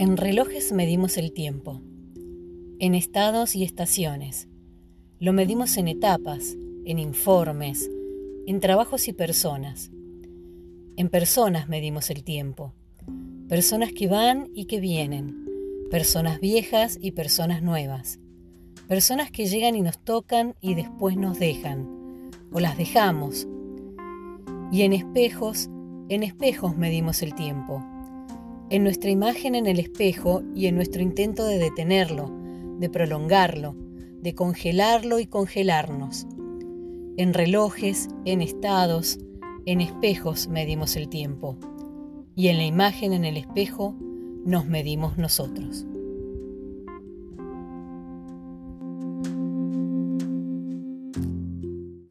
En relojes medimos el tiempo, en estados y estaciones. Lo medimos en etapas, en informes, en trabajos y personas. En personas medimos el tiempo. Personas que van y que vienen. Personas viejas y personas nuevas. Personas que llegan y nos tocan y después nos dejan. O las dejamos. Y en espejos, en espejos medimos el tiempo en nuestra imagen en el espejo y en nuestro intento de detenerlo, de prolongarlo, de congelarlo y congelarnos. En relojes, en estados, en espejos medimos el tiempo y en la imagen en el espejo nos medimos nosotros.